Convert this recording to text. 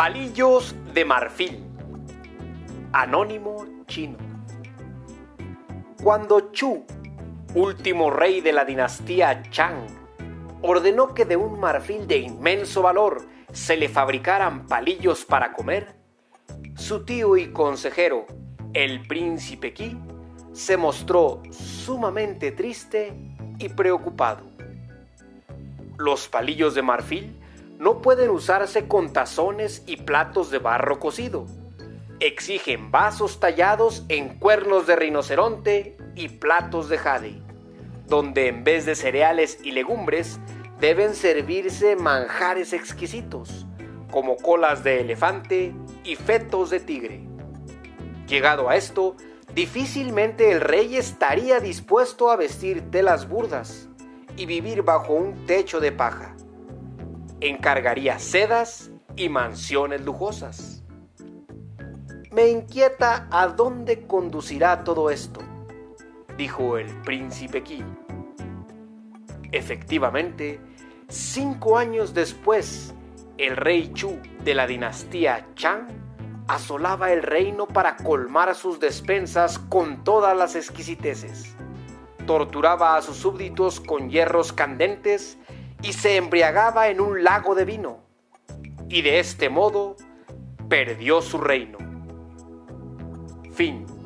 Palillos de marfil. Anónimo chino. Cuando Chu, último rey de la dinastía Chang, ordenó que de un marfil de inmenso valor se le fabricaran palillos para comer, su tío y consejero, el príncipe Qi, se mostró sumamente triste y preocupado. Los palillos de marfil no pueden usarse con tazones y platos de barro cocido. Exigen vasos tallados en cuernos de rinoceronte y platos de jade, donde en vez de cereales y legumbres deben servirse manjares exquisitos, como colas de elefante y fetos de tigre. Llegado a esto, difícilmente el rey estaría dispuesto a vestir telas burdas y vivir bajo un techo de paja. Encargaría sedas y mansiones lujosas. Me inquieta a dónde conducirá todo esto, dijo el príncipe Qi. Efectivamente, cinco años después, el rey Chu de la dinastía Chang asolaba el reino para colmar sus despensas con todas las exquisiteces. Torturaba a sus súbditos con hierros candentes y se embriagaba en un lago de vino. Y de este modo perdió su reino. Fin.